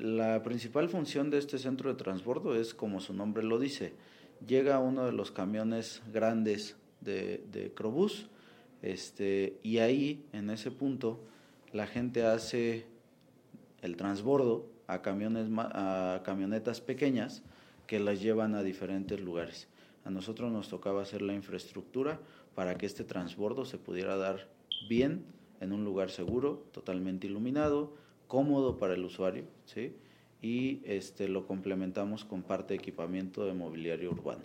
La principal función de este centro de transbordo es, como su nombre lo dice, llega uno de los camiones grandes de, de Crobús, este, y ahí, en ese punto, la gente hace el transbordo a, camiones, a camionetas pequeñas que las llevan a diferentes lugares. A nosotros nos tocaba hacer la infraestructura para que este transbordo se pudiera dar bien en un lugar seguro, totalmente iluminado, cómodo para el usuario, ¿sí? y este, lo complementamos con parte de equipamiento de mobiliario urbano.